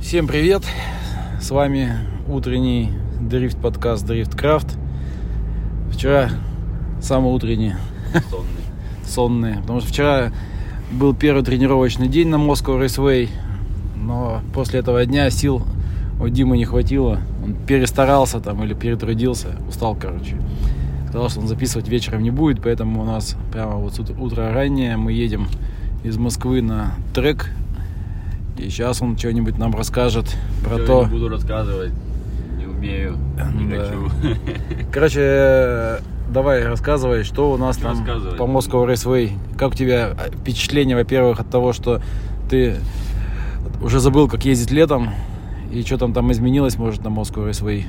Всем привет! С вами утренний дрифт подкаст Дрифт Крафт. Вчера самый утренний Сонный. сонный, потому что вчера был первый тренировочный день на Moscow Raceway, но после этого дня сил у Димы не хватило. Он перестарался там или перетрудился, устал, короче. Сказал, что он записывать вечером не будет, поэтому у нас прямо вот утро раннее мы едем из Москвы на трек. И сейчас он что-нибудь нам расскажет про Всё, то, Не буду рассказывать. Не умею, не Да. хочу. Короче, э, давай рассказывай, что у нас Что там по Moscow Raceway. Как у тебя э, впечатление, во-первых, от того, что ты уже забыл, как ездить летом, и что там там изменилось, может, на Moscow Raceway?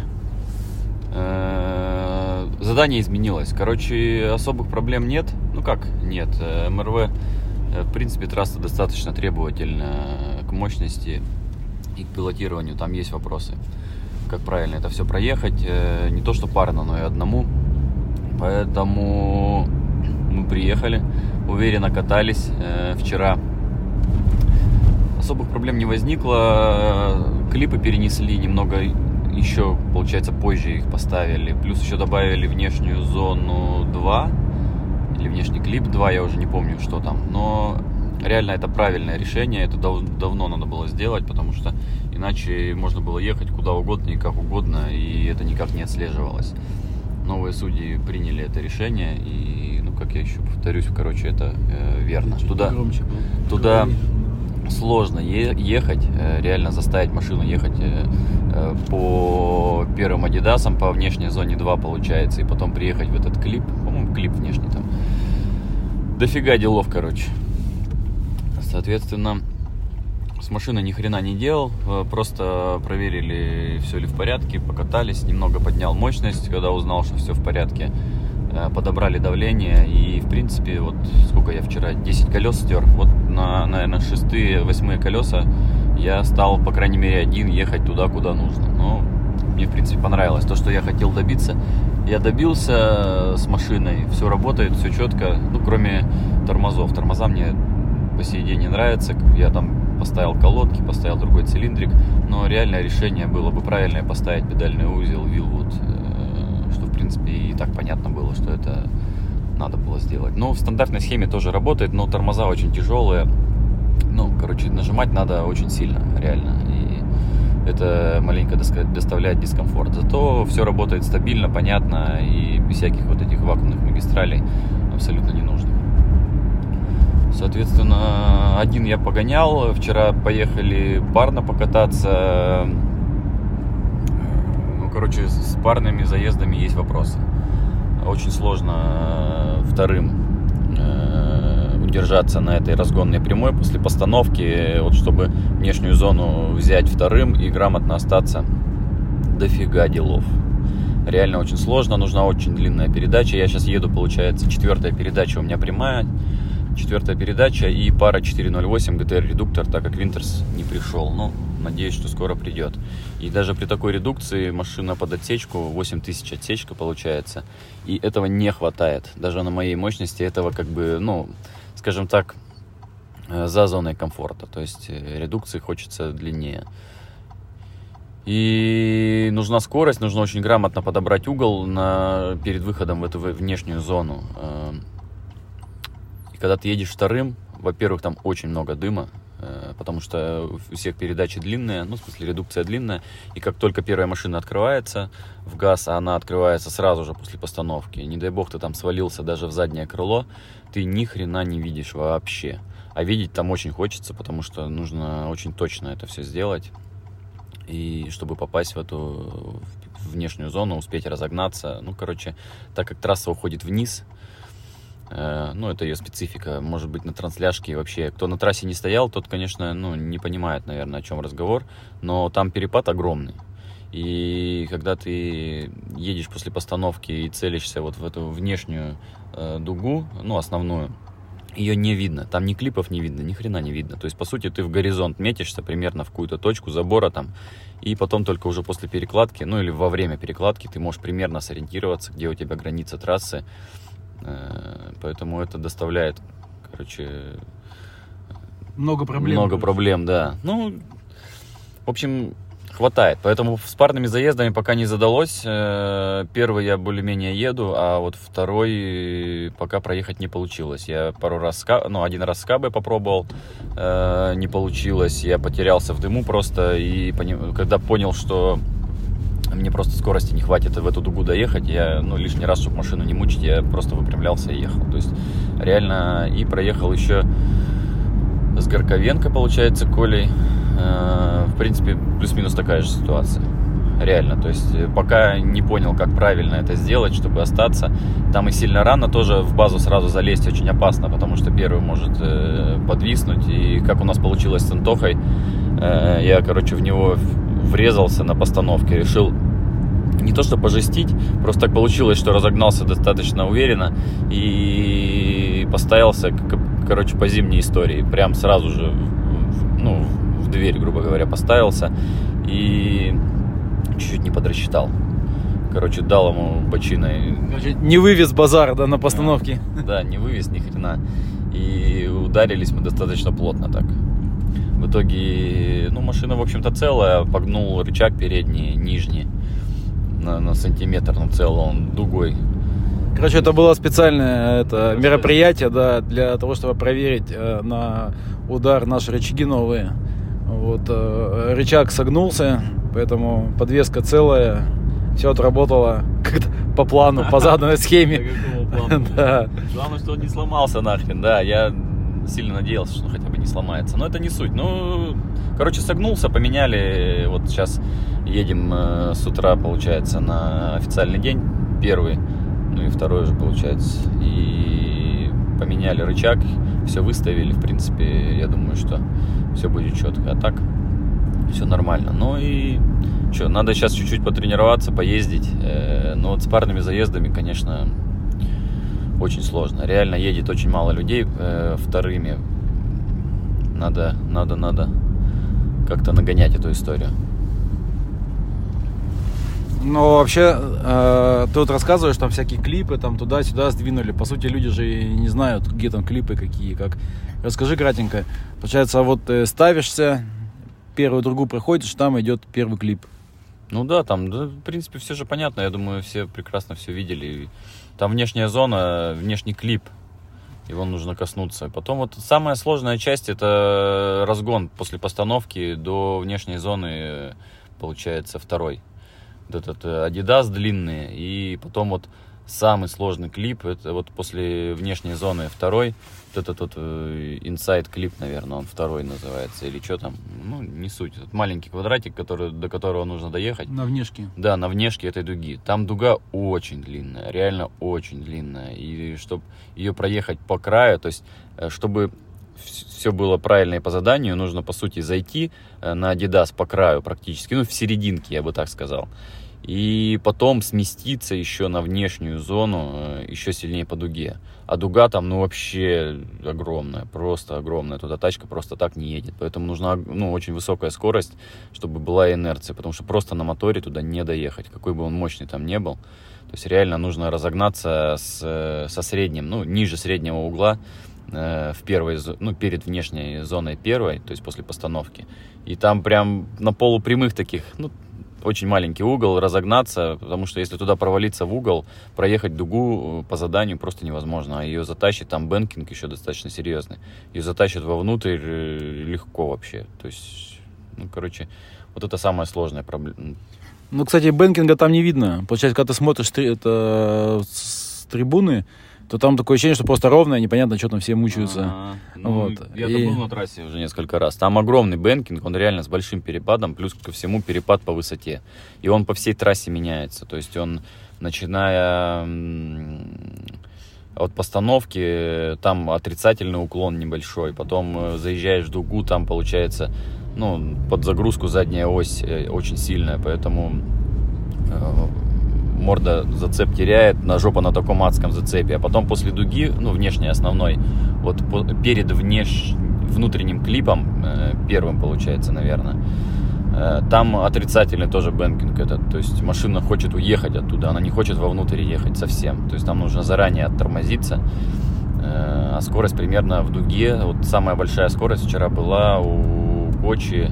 Э, Задание изменилось. Короче, особых проблем нет. Ну как, нет. МРВ, в принципе, трасса достаточно требовательна к мощности и к пилотированию. Там есть вопросы. Как правильно это все проехать. Э, Не то, что парно, но и одному. Поэтому мы приехали, уверенно катались э, вчера. Особых проблем не возникло. Клипы перенесли немного еще, получается, позже их поставили. Плюс еще добавили внешнюю зону 2 или внешний клип 2, я уже не помню, что там. Но реально это правильное решение, это дав- давно надо было сделать, потому что иначе можно было ехать куда угодно и как угодно, и это никак не отслеживалось. Новые судьи приняли это решение, и, ну, как я еще повторюсь, короче, это э, верно. Туда, Громче туда сложно е- ехать, э, реально заставить машину ехать э, по первым адидасам, по внешней зоне 2 получается, и потом приехать в этот клип, по-моему, клип внешний там. Дофига делов, короче. Соответственно, с машиной ни хрена не делал, э, просто проверили, все ли в порядке, покатались, немного поднял мощность, когда узнал, что все в порядке, Э, подобрали давление и, в принципе, вот сколько я вчера, 10 колес стер, вот на, наверное, шестые, восьмые колеса я стал, по крайней мере, один ехать туда, куда нужно. Но мне, в принципе, понравилось то, что я хотел добиться. Я добился с машиной, все работает, все четко, ну, кроме тормозов. Тормоза мне по сей день не нравятся. Я там поставил колодки, поставил другой цилиндрик, но реальное решение было бы правильное поставить педальный узел Вилвуд, что в принципе и так понятно было, что это надо было сделать. Но в стандартной схеме тоже работает, но тормоза очень тяжелые. Ну, короче, нажимать надо очень сильно, реально. И это маленько доставляет дискомфорт. Зато все работает стабильно, понятно и без всяких вот этих вакуумных магистралей абсолютно не нужно. Соответственно, один я погонял. Вчера поехали парно покататься. Ну, короче, с парными заездами есть вопросы. Очень сложно э, вторым э, удержаться на этой разгонной прямой после постановки, вот чтобы внешнюю зону взять вторым и грамотно остаться. Дофига делов. Реально очень сложно, нужна очень длинная передача. Я сейчас еду, получается, четвертая передача у меня прямая, четвертая передача и пара 408 GTR редуктор, так как Винтерс не пришел. Ну, надеюсь, что скоро придет. И даже при такой редукции машина под отсечку, 8000 отсечка получается, и этого не хватает. Даже на моей мощности этого как бы, ну, скажем так, э, за зоной комфорта. То есть э, редукции хочется длиннее. И нужна скорость, нужно очень грамотно подобрать угол на, перед выходом в эту внешнюю зону. Э, И когда ты едешь вторым, во-первых, там очень много дыма, потому что у всех передачи длинные, ну, в смысле, редукция длинная, и как только первая машина открывается в газ, а она открывается сразу же после постановки, не дай бог ты там свалился даже в заднее крыло, ты ни хрена не видишь вообще. А видеть там очень хочется, потому что нужно очень точно это все сделать. И чтобы попасть в эту внешнюю зону, успеть разогнаться. Ну, короче, так как трасса уходит вниз, ну, это ее специфика. Может быть, на трансляшке вообще, кто на трассе не стоял, тот, конечно, ну, не понимает, наверное, о чем разговор. Но там перепад огромный. И когда ты едешь после постановки и целишься вот в эту внешнюю э, дугу, ну, основную, ее не видно. Там ни клипов не видно, ни хрена не видно. То есть, по сути, ты в горизонт метишься примерно в какую-то точку забора там, и потом только уже после перекладки, ну или во время перекладки ты можешь примерно сориентироваться, где у тебя граница трассы. Э, Поэтому это доставляет, короче, Много проблем. много проблем, да. Ну, В общем, хватает. Поэтому с парными заездами пока не задалось. Э, первый я более-менее еду, а вот второй пока проехать не получилось. Я пару раз, ну, один раз с Кабой попробовал, э, не получилось. Я потерялся в дыму просто. И когда понял, что мне просто скорости не хватит в эту дугу доехать. Я, ну, лишний раз, чтобы машину не мучить, я просто выпрямлялся и ехал. То есть, реально, и проехал еще с Горковенко, получается, Колей. Э, в принципе, плюс-минус такая же ситуация. Реально, то есть э, пока не понял, как правильно это сделать, чтобы остаться. Там и сильно рано тоже в базу сразу залезть очень опасно, потому что первый может э, подвиснуть. И как у нас получилось с Антохой, э, я, короче, в него врезался на постановке, решил не то что пожестить, просто так получилось, что разогнался достаточно уверенно и поставился, короче, по зимней истории. Прям сразу же, ну, в дверь, грубо говоря, поставился и чуть-чуть не подрасчитал. Короче, дал ему бочиной. Не вывез базар, да, на постановке. Да, не вывез ни хрена. И ударились мы достаточно плотно так. В итоге, ну, машина, в общем-то, целая. Погнул рычаг передний, нижний на, на сантиметр, но целый он дугой. Короче, это было специальное это, мероприятие, да, для того, чтобы проверить э, на удар наши рычаги новые. Вот, э, рычаг согнулся, поэтому подвеска целая, все отработало как по плану, по заданной схеме. Главное, что он не сломался нахрен, да, я сильно надеялся, что хотя бы не сломается. Но это не суть. Ну, короче, согнулся, поменяли. Вот сейчас едем э, с утра, получается, на официальный день. Первый, ну и второй уже, получается. И поменяли рычаг, все выставили. В принципе, я думаю, что все будет четко. А так, все нормально. Ну и что, надо сейчас чуть-чуть потренироваться, поездить. Э, но вот с парными заездами, конечно, очень сложно. Реально едет очень мало людей э, вторыми. Надо, надо, надо как-то нагонять эту историю. Ну, вообще, э, ты вот рассказываешь, там всякие клипы, там туда-сюда сдвинули. По сути, люди же не знают, где там клипы какие, как. Расскажи кратенько. Получается, вот ты ставишься, первую другу проходишь, там идет первый клип. Ну да, там, да, в принципе, все же понятно. Я думаю, все прекрасно все видели. Там внешняя зона, внешний клип. Его нужно коснуться. Потом вот самая сложная часть это разгон после постановки до внешней зоны, получается, второй. Вот этот э, Adidas длинный. И потом вот самый сложный клип, это вот после внешней зоны второй, вот этот вот инсайд э, клип, наверное, он второй называется, или что там, ну, не суть. Это маленький квадратик, который, до которого нужно доехать. На внешке. Да, на внешке этой дуги. Там дуга очень длинная, реально очень длинная. И чтобы ее проехать по краю, то есть, э, чтобы все было правильно и по заданию, нужно, по сути, зайти э, на Adidas по краю практически, ну, в серединке, я бы так сказал и потом сместиться еще на внешнюю зону, э, еще сильнее по дуге. А дуга там, ну, вообще огромная, просто огромная. Туда тачка просто так не едет. Поэтому нужна, ну, очень высокая скорость, чтобы была инерция. Потому что просто на моторе туда не доехать, какой бы он мощный там не был. То есть реально нужно разогнаться с, со средним, ну, ниже среднего угла, э, в первой, ну, перед внешней зоной первой, то есть после постановки. И там прям на полупрямых таких, ну, очень маленький угол, разогнаться, потому что если туда провалиться в угол, проехать дугу э, по заданию просто невозможно. А ее затащит, там banking еще достаточно серьезный, ее затащит вовнутрь э, легко вообще. То есть, ну, короче, вот это самая сложная проблема. Ну, кстати, banking а там не видно. Получается, когда ты смотришь это с трибуны, то там такое ощущение, что просто ровно, непонятно, что там все мучаются. А-а-а. Ну, вот. Я и... был на трассе уже несколько раз. Там огромный banking, он реально с большим перепадом, плюс ко всему перепад по высоте. И он по всей трассе меняется. То есть он, начиная от постановки, там отрицательный уклон небольшой. Потом э, заезжаешь в дугу, там получается, ну, под загрузку задняя ось э, очень сильная, поэтому э, морда зацеп теряет, на жопа на таком адском зацепе. А потом после дуги, ну, внешней основной, вот перед внеш... внутренним клипом, э, первым получается, наверное, э, там отрицательный тоже banking этот. То есть машина хочет уехать оттуда, она не хочет вовнутрь ехать совсем. То есть там нужно заранее оттормозиться. Э, а скорость примерно в дуге, вот самая большая скорость вчера была у Кочи,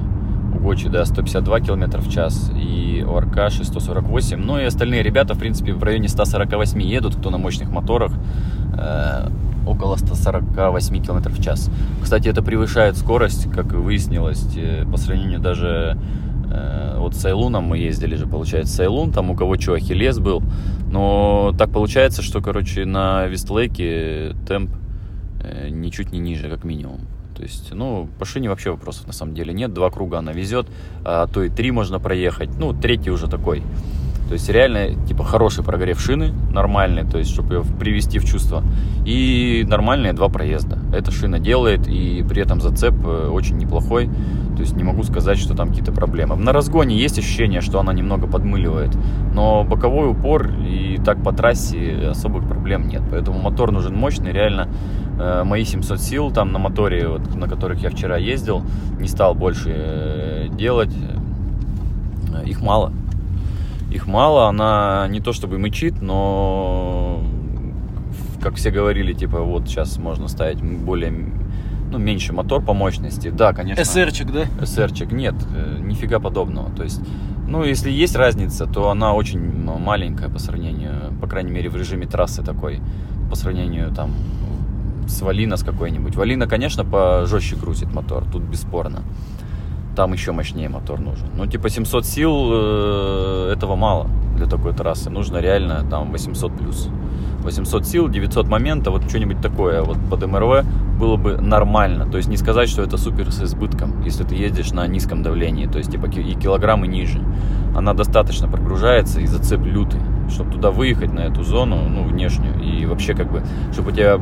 Гочи, да, 152 км в час, и у Аркаши 148. Ну и остальные ребята, в принципе, в районе 148 едут, кто на мощных моторах, э, около 148 км в час. Кстати, это превышает скорость, как выяснилось, э, по сравнению даже э, вот с Сайлуном мы ездили же, получается, Сайлун, там у кого что, Ахиллес был. Но так получается, что, короче, на Вестлейке темп э, ничуть не ниже, как минимум. То есть, ну, по шине вообще вопросов на самом деле нет. Два круга она везет, а то и три можно проехать. Ну, третий уже такой. То есть реально, типа, хороший прогрев шины, нормальный, то есть, чтобы ее привести в чувство. И нормальные два проезда. Эта шина делает, и при этом зацеп э, очень неплохой. То есть не могу сказать, что там какие-то проблемы. На разгоне есть ощущение, что она немного подмыливает. Но боковой упор и так по трассе особых проблем нет. Поэтому мотор нужен мощный, реально Э, мои 700 сил там на моторе, вот, на которых я вчера ездил, не стал больше э, делать. Их мало. Их мало, она не то чтобы мычит, но как все говорили, типа, вот сейчас можно ставить более, ну, меньше мотор по мощности. Да, конечно. СРчик, да? СРчик, нет, нифига подобного. То есть, ну, если есть разница, то она очень маленькая по сравнению, по крайней мере, в режиме трассы такой, по сравнению там с Валина с какой-нибудь. Валина, конечно, пожестче грузит мотор, тут бесспорно. Там еще мощнее мотор нужен. Ну, типа 700 сил э, этого мало для такой трассы. Нужно реально там 800 плюс. 800 сил, 900 момента, вот что-нибудь такое вот под МРВ было бы нормально. То есть не сказать, что это супер с избытком, если ты ездишь на низком давлении, то есть типа и килограммы ниже. Она достаточно прогружается и зацеп лютый, чтобы туда выехать на эту зону, ну, внешнюю, и вообще как бы, чтобы у тебя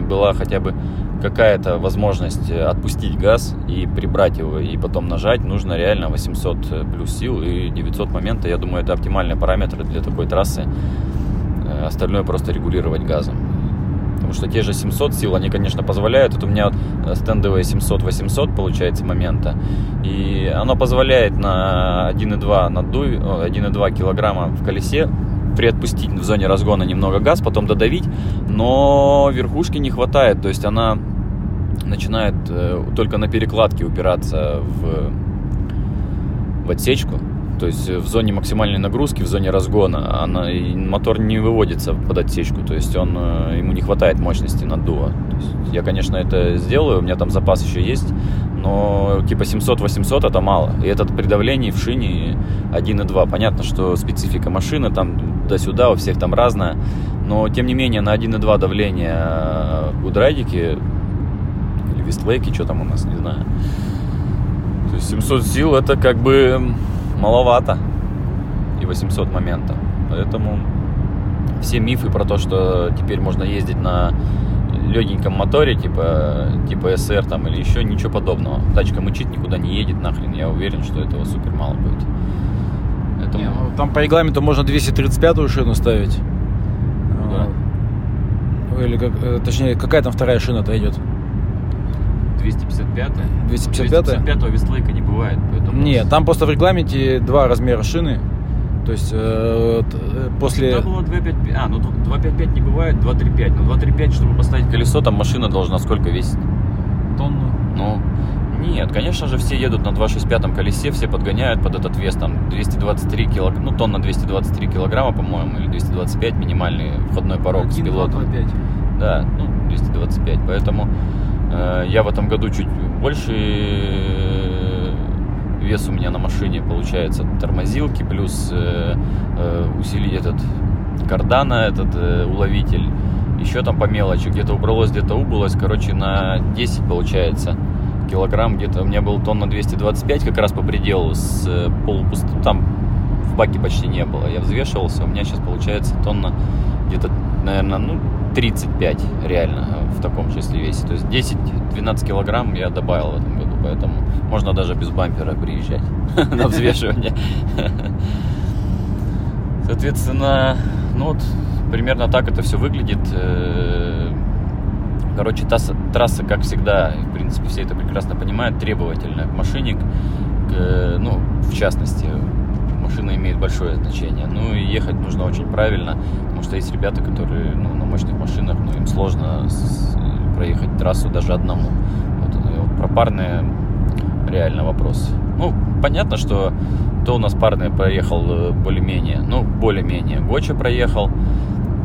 была хотя бы какая-то возможность э, отпустить газ и прибрать его, и потом нажать, нужно реально 800 э, плюс сил и 900 момента. Я думаю, это оптимальные параметры для такой трассы. Остальное просто регулировать газом. Потому что те же 700 сил, они, конечно, позволяют. Это у меня стендовые 700-800 получается момента. И оно позволяет на 1,2 наддуй, 1,2 килограмма в колесе приотпустить в зоне разгона немного газ, потом додавить, но верхушки не хватает, то есть она начинает э, только на перекладке упираться в, в отсечку, то есть в зоне максимальной нагрузки, в зоне разгона, она, и мотор не выводится под отсечку, то есть он, э, ему не хватает мощности наддува. То есть я, конечно, это сделаю, у меня там запас еще есть, но типа 700-800 это мало. И этот при давлении в шине 1.2. Понятно, что специфика машины там туда-сюда, у всех там разная. Но тем не менее на 1.2 давление у Драйдики или Вестлейки, что там у нас, не знаю. То есть 700 сил это как бы маловато. И 800 момента. Поэтому все мифы про то, что теперь можно ездить на легеньком моторе, типа, типа SR там или еще, ничего подобного. Тачка мычит, никуда не едет нахрен. Я уверен, что этого супер мало будет. Это... Не, ну, там по регламенту можно 235-ю шину ставить. Да. Или как, э, точнее, какая там вторая шина-то идет? 255 255 255 вестлейка не бывает. Поэтому... Нет, там просто в регламенте два размера шины. То есть э, э после... Всегда было 255, а, ну 255 не бывает, 235. Но 235, чтобы поставить колесо, там машина должна сколько весить? Тонну. Ну, нет, конечно же, все едут на 265 колесе, все подгоняют под этот вес, там 223 килограмма, ну тонна 223 килограмма, по-моему, или 225 минимальный входной порог 1, с пилотом. 2, 5. Да, ну 225, поэтому э, я в этом году чуть больше вес у меня на машине получается тормозилки плюс э, э, усилить этот кардана, этот э, уловитель, еще там по мелочи, где-то убралось, где-то убылось, короче, на 10 получается килограмм где-то, у меня был тонна 225 как раз по пределу, с э, полупустым, там в баке почти не было, я взвешивался, у меня сейчас получается тонна где-то, наверное, ну, 35 реально в таком если весе. То есть 10-12 килограмм я добавил в этом поэтому можно даже без бампера приезжать на взвешивание. Соответственно, ну вот примерно так это все выглядит. Э, короче, трасса, трасса, как всегда, в принципе, все это прекрасно понимают, требовательная к машине, к, ну, в частности, машина имеет большое значение. Ну и ехать нужно очень правильно, потому что есть ребята, которые ну, на мощных машинах, ну им сложно с, проехать трассу даже одному. Про парные реально вопрос. Ну, понятно, что то у нас парный проехал э, более-менее, ну, более-менее. Гоча проехал.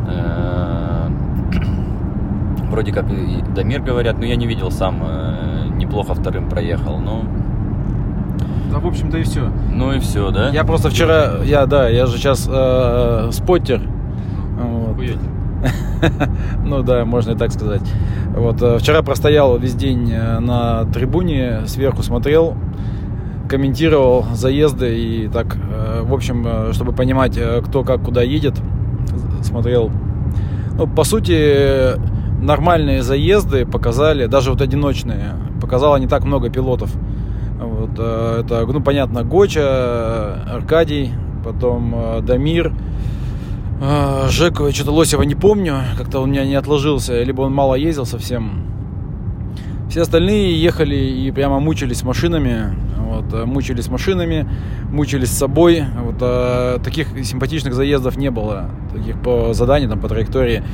Э, вроде как и Дамир говорят, но я не видел сам, э, неплохо вторым проехал. Ну, Да, в общем-то и все. ну и все, да? Я просто вчера, я, да, я же сейчас э, споттер. Вот. Ну да, можно и так сказать. Вот э, вчера простоял весь день э, на трибуне, сверху смотрел, комментировал заезды и так, э, в общем, чтобы понимать, кто как куда едет, смотрел. Ну, по сути, нормальные заезды показали, даже вот одиночные, показало не так много пилотов. Вот, это, ну, понятно, Гоча, Аркадий, потом Дамир, Жеку, я что-то Лосева не помню, как-то он у меня не отложился, либо он мало ездил совсем. Все остальные ехали и прямо мучились машинами, вот, э, мучились машинами, мучились с собой. Вот, э, таких симпатичных заездов не было, таких по заданию, там, по траектории.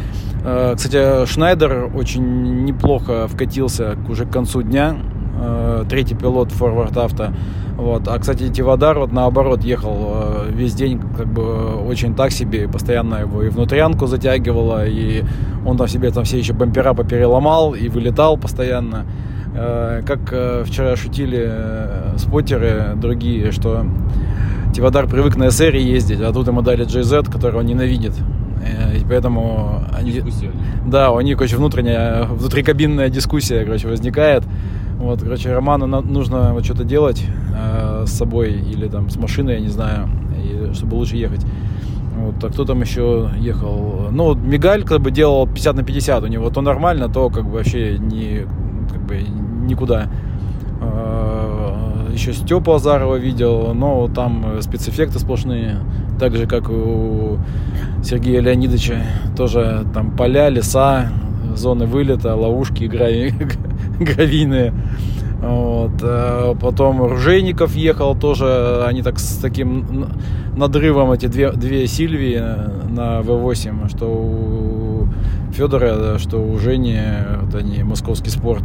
Э, кстати, Шнайдер очень неплохо вкатился уже к концу дня. Э, третий пилот Forward Авто. Вот. А, кстати, Тивадар вот наоборот ехал э, весь день как бы очень так себе, постоянно его и внутрянку затягивало, и он там себе там все еще бампера попереломал и вылетал постоянно. Э, Как э, вчера шутили э, споттеры другие, что Тивадар привык на SR ездить, а тут ему дали JZ, который он ненавидит. И поэтому они, Дискуссия. да, у них, короче, внутренняя, внутрикабинная дискуссия, короче, возникает. Вот, короче, Роману нужно вот что-то делать э, с собой или там с машиной, я не знаю, и, чтобы лучше ехать. Вот, а кто там еще ехал? Ну, вот Мигаль как бы делал 50 на 50 у него, то нормально, то как бы вообще не, как бы никуда. Э, Еще Степу Азарова видел, но там спецэффекты сплошные, так же, как у Сергея Леонидовича. Тоже там поля, леса, зоны вылета, ловушки грави- гравийные. Вот. э, Потом Ружейников ехал тоже, они так с таким надрывом, эти две, две Сильвии э, на V8, что у Федора, что у Жени, вот они, московский спорт.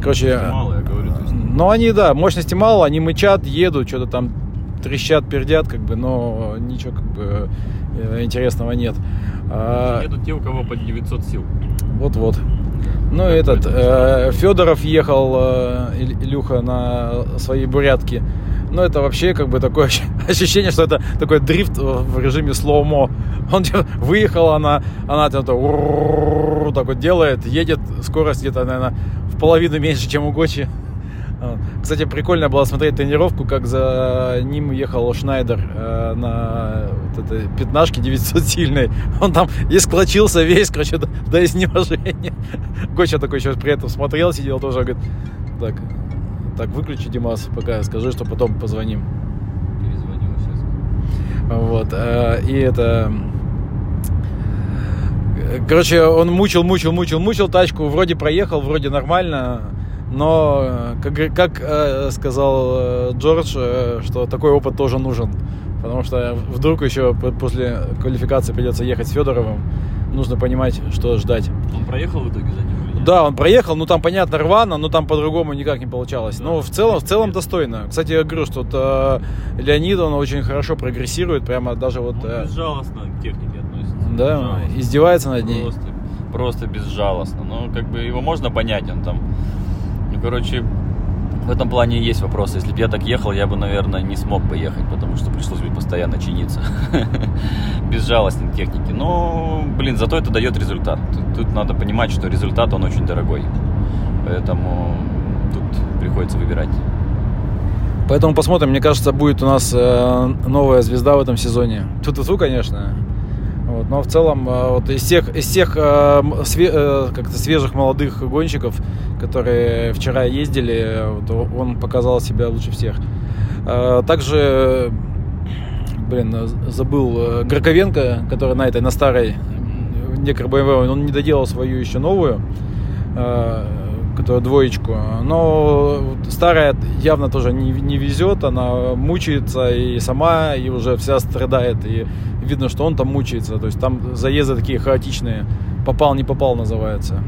Короче, Мало, я говорю. есть. ну, они, да, мощности мало, они мычат, едут, что-то там трещат, пердят, как бы, но ничего, как бы, э, интересного нет. А, Едут те, у кого под 900 сил. Вот-вот. Ну, этот, это Федоров ехал, э, Ил- Илюха, на своей бурятке. Ну, это вообще, как бы, такое ощ- ощущение, что это такой дрифт в режиме слоумо. Он типа, выехал, она, она там так вот делает, едет, скорость где-то, наверное, в половину меньше, чем у Гочи. Вот. Кстати, прикольно было смотреть тренировку, как за ним ехал Шнайдер э, на вот этой пятнашке 900 сильной. Он там и склочился весь, короче, до, до изнеможения. Гоча такой еще при этом смотрел, сидел тоже, говорит, так, так, выключи, Димас, пока скажи, что потом позвоним. Перезвонил сейчас. Вот. э, И это... э, Короче, он мучил, мучил, мучил, мучил тачку, вроде проехал, вроде нормально, но, э, как, говор- как э, сказал э, Джордж, э, что такой опыт тоже нужен, потому что вдруг еще после квалификации придется ехать с Федоровым, нужно понимать, что ждать. Он проехал в итоге за ним или? Да, он проехал, ну там понятно рвано, но там по-другому никак не получалось. Но в целом, в целом достойно. Кстати, я говорю, что э, Леонид, он очень хорошо прогрессирует, прямо даже вот... Он э, безжалостно к технике относится. да, Безжалостно. издевается над ней. Просто, просто безжалостно. Ну, как бы его можно понять, он там. Короче, в этом плане есть вопросы. Если бы я так ехал, я бы, наверное, не смог бы ехать, потому что пришлось бы постоянно чиниться. Безжалостный к технике. Но, блин, зато это дает результат. Тут, надо понимать, что результат, он очень дорогой. Поэтому тут приходится выбирать. Поэтому посмотрим. Мне кажется, будет у нас э, новая звезда в этом сезоне. Тут-тут, конечно. Вот, но в целом, э, вот из всех, из всех э, све- э, как-то свежих молодых гонщиков, которые вчера ездили, вот, он показал себя лучше всех. Также, блин, забыл, Граковенко, который на этой, на старой Некр BMW, он не доделал свою еще новую, э, которую двоечку. Но старая явно тоже не, не везет, она мучается и сама, и уже вся страдает. И видно, что он там мучается. То есть там заезды такие хаотичные. Попал, не попал называется.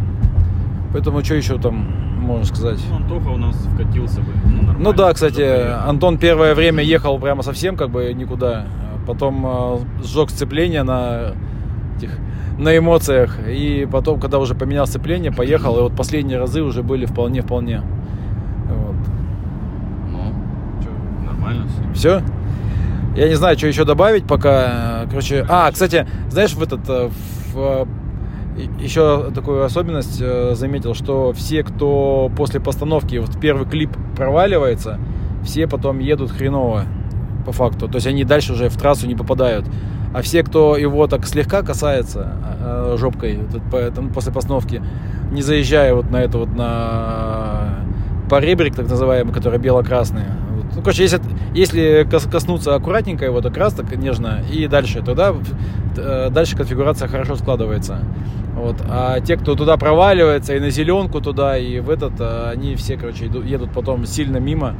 Поэтому что еще там можно сказать. Ну, Антоха у нас вкатился бы. Ну. Ну да, кстати, Тоже. Антон первое время ехал прямо совсем как бы никуда. Потом э, сжег сцепление на этих на эмоциях. И потом, когда уже поменял сцепление, поехал. И вот последние разы уже были вполне-вполне. Вот. Ну, что, нормально все. Все? Я не знаю, что еще добавить пока. Короче, а, кстати, знаешь, в этот э, в, э, еще такую особенность э, заметил, что все, кто после постановки вот первый клип проваливается, все потом едут хреново по факту. То есть они дальше уже в трассу не попадают. А все, кто его так слегка касается э, жопкой вот по- там после постановки, не заезжая вот на это вот на поребрик, так называемый, который бело-красный. Ну, короче, если, если кос- коснуться аккуратненько его, так раз, так нежно, и дальше, тогда э, дальше конфигурация хорошо складывается. Вот. А те, кто туда проваливается, и на зеленку туда, и в этот, э, они все, короче, едут потом сильно мимо.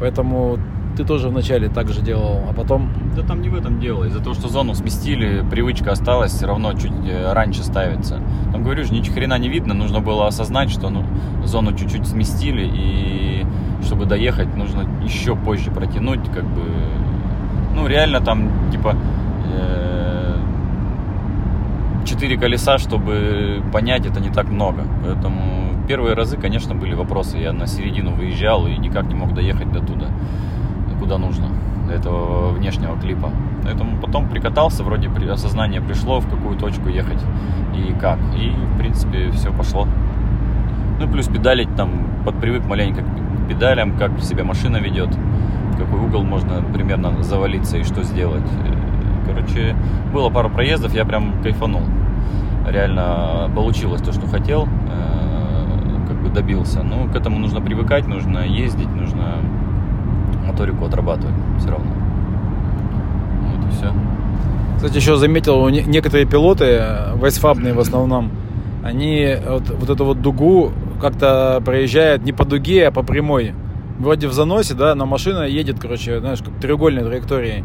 Поэтому ты тоже вначале так же делал, а потом... Да там не в этом дело. Из-за того, что зону сместили, привычка осталась, все равно чуть э, раньше ставится. Там, говорю же, ни хрена не видно. Нужно было осознать, что ну, зону чуть-чуть сместили, и чтобы доехать, нужно еще позже протянуть, как бы... Ну, реально там, типа... э, Четыре колеса, чтобы понять, это не так много. Поэтому первые разы, конечно, были вопросы. Я на середину выезжал и никак не мог доехать до туда, куда нужно, этого внешнего клипа. Поэтому потом прикатался, вроде осознание пришло, в какую точку ехать и как. И, в принципе, все пошло. Ну, плюс педалить там, подпривык маленько к педалям, как себя машина ведет, в какой угол можно примерно завалиться и что сделать. Короче, было пару проездов, я прям кайфанул. Реально получилось то, что хотел, э, как бы добился. Ну, к этому нужно привыкать, нужно ездить, нужно моторику отрабатывать все равно. Вот и все. Кстати, еще заметил, не- некоторые пилоты, вайсфабные в основном, они вот, вот эту вот дугу как-то проезжают не по дуге, а по прямой. Вроде в заносе, да, но машина едет, короче, знаешь, как треугольной траекторией.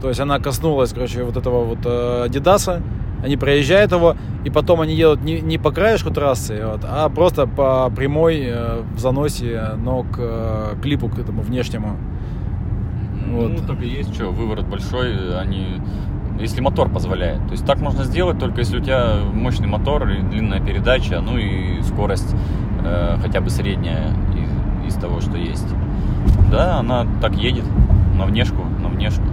То есть она коснулась, короче, вот этого вот э, Адидаса, они проезжают его, и потом они едут не, не по краешку трассы, вот, а просто по прямой э, в заносе, но к э, клипу, к этому внешнему. Ну, Вот. так и есть, что, выворот большой, они... Если мотор позволяет. То есть так можно сделать, только если у тебя мощный мотор и длинная передача, ну и скорость э, хотя бы средняя из, из того, что есть. Да, она так едет на внешку, на внешку.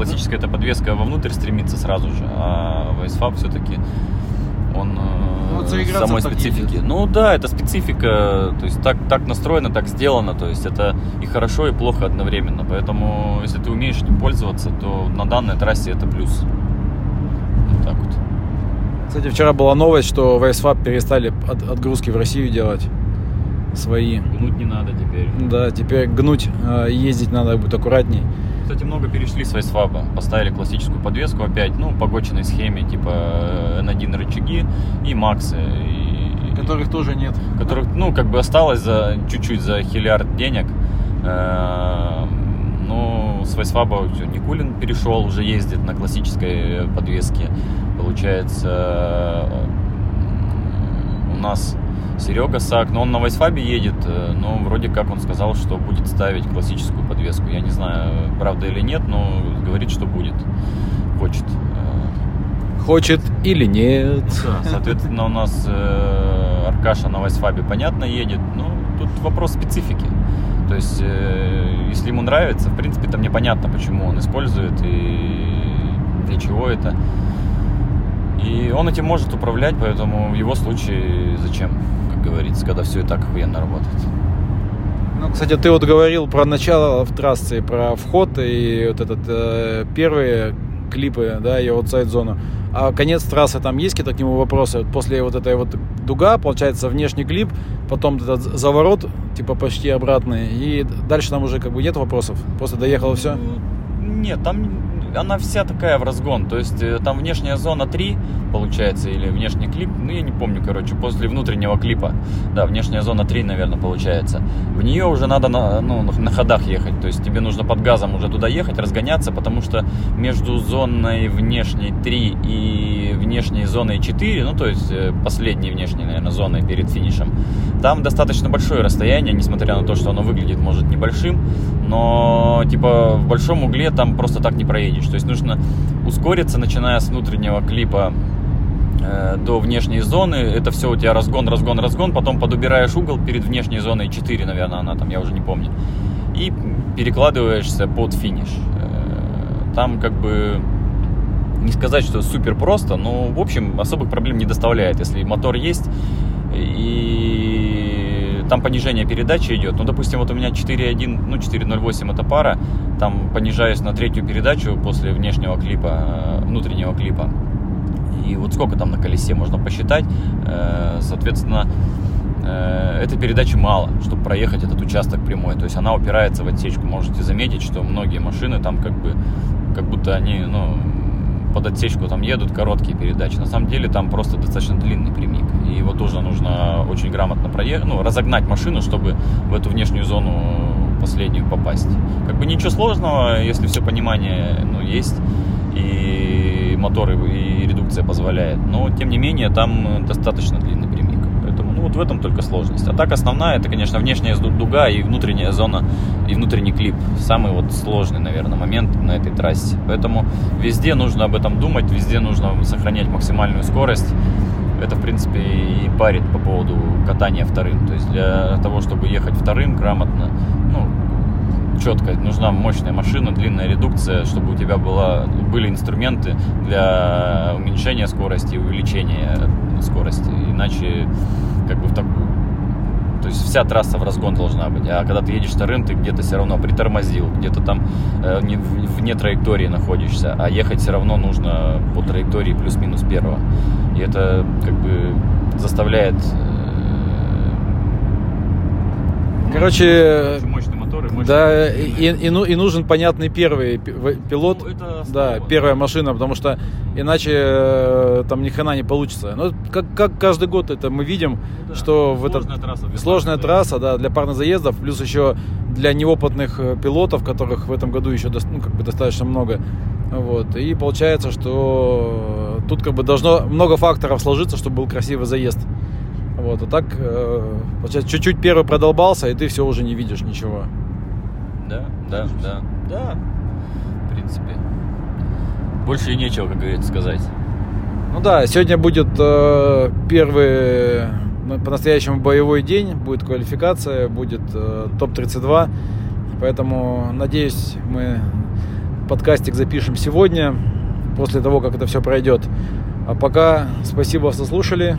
Классическая эта подвеска вовнутрь стремится сразу же, а Вайсфаб все-таки он э, Ну, самой специфики. Ну да, это специфика, то есть так, так настроено, так сделано, то есть это и хорошо, и плохо одновременно. Поэтому, если ты умеешь этим пользоваться, то на данной трассе это плюс. Вот так вот. Кстати, вчера была новость, что Вайсфаб перестали от- отгрузки в Россию делать свои. Гнуть не надо теперь. Да, теперь гнуть, э, ездить надо будет аккуратней. Кстати, много перешли с Вайсфаба. Поставили классическую подвеску опять, ну, по гочиной схеме, типа э, N1 рычаги и Максы. И, Которых тоже нет. которых, ну, как бы осталось за чуть-чуть за хиллиард денег. Э, Ну, с Вайсфаба все, Никулин перешел, уже ездит на классической подвеске. Получается, э, у нас Серега Сак, но он на Вайсфабе едет, э, но вроде как он сказал, что будет ставить классическую подвеску. Я не знаю, правда или нет, но говорит, что будет. Хочет. Э, Хочет или нет. да, соответственно, у нас э, Аркаша на Вайсфабе, понятно, едет. Ну, тут вопрос специфики. То есть, если ему нравится, в принципе, там непонятно, почему он использует и для чего это. И он этим может управлять, поэтому в его случае зачем, как говорится, когда все и так охуенно работает. Ну, кстати, ты вот говорил про начало в трассе, про вход и вот этот э, первые клипы, да, и аутсайд зону. А конец трассы там есть какие-то к нему вопросы? Вот после вот этой вот дуга, получается, внешний клип, потом этот заворот, типа почти обратный, и дальше там уже как бы нет вопросов. Просто доехал и все. Нет, там она вся такая в разгон. То есть э, там внешняя зона 3, получается, или внешний клип, ну я не помню, короче, после внутреннего клипа. Да, внешняя зона 3, наверное, получается. В нее уже надо на, ну, на ходах ехать. То есть тебе нужно под газом уже туда ехать, разгоняться, потому что между зоной внешней 3 и внешней зоной 4, ну то есть э, последней внешней, наверное, зоной перед финишем, там достаточно большое расстояние, несмотря на то, что оно выглядит, может, небольшим, но типа в большом угле там просто так не проедешь. То есть нужно ускориться, начиная с внутреннего клипа э, до внешней зоны. Это все у тебя разгон, разгон, разгон. Потом подубираешь угол перед внешней зоной 4, наверное, она там, я уже не помню. И перекладываешься под финиш. Э, там как бы не сказать, что супер просто, но в общем особых проблем не доставляет, если мотор есть и там понижение передачи идет. Ну, допустим, вот у меня 4.1, ну, 4.08 это пара, там понижаюсь на третью передачу после внешнего клипа, э, внутреннего клипа. И вот сколько там на колесе можно посчитать, э, соответственно, э, этой передачи мало, чтобы проехать этот участок прямой. То есть она упирается в отсечку. Можете заметить, что многие машины там как бы, как будто они, ну, под отсечку там едут короткие передачи. На самом деле там просто достаточно длинный прямик. И его тоже нужно очень грамотно проехать, ну, разогнать машину, чтобы в эту внешнюю зону последнюю попасть. Как бы ничего сложного, если все понимание ну, есть, и моторы и редукция позволяет. Но, тем не менее, там достаточно длинный ну, вот в этом только сложность. А так основная, это, конечно, внешняя дуга и внутренняя зона, и внутренний клип. Самый вот сложный, наверное, момент на этой трассе. Поэтому везде нужно об этом думать, везде нужно сохранять максимальную скорость это, в принципе, и парит по поводу катания вторым. То есть для того, чтобы ехать вторым грамотно, ну, четко, нужна мощная машина, длинная редукция, чтобы у тебя была, были инструменты для уменьшения скорости и увеличения скорости. Иначе, как бы в такую то есть вся трасса в разгон должна быть. А когда ты едешь вторым, ты где-то все равно притормозил, где-то там э, не, вне траектории находишься. А ехать все равно нужно по траектории плюс-минус первого. И это как бы заставляет... Э, Короче, мощный мощный да, и, и, ну, и нужен понятный первый пилот, Ну, это да, основа, первая да. машина, потому что иначе э, там ни хрена не получится. Ну, как, как каждый год это мы видим, Да. что в этот Сложная трасса для сложная парных трасса, да, для парных заездов, плюс еще для неопытных э, пилотов, которых в этом году еще ну, как бы достаточно много. Вот. И получается, что тут как бы должно много факторов сложиться, чтобы был красивый заезд. Вот. А так, э, получается, чуть-чуть первый продолбался, и ты все уже не видишь ничего. Да, да, да, да. В принципе. Больше и нечего, как говорится, сказать. Ну да, сегодня будет э, первый ну, по-настоящему боевой день, будет квалификация, будет э, топ-32. Поэтому, надеюсь, мы подкастик запишем сегодня, после того, как это все пройдет. А пока спасибо, что слушали.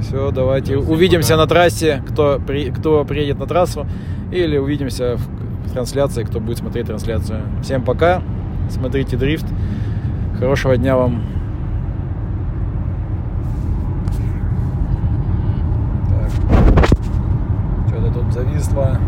Все, давайте Да, всем увидимся пока. на трассе, кто, при, кто приедет на трассу, или увидимся в трансляции, кто будет смотреть трансляцию. Всем пока, смотрите дрифт, хорошего дня вам. Так. Что-то тут зависло.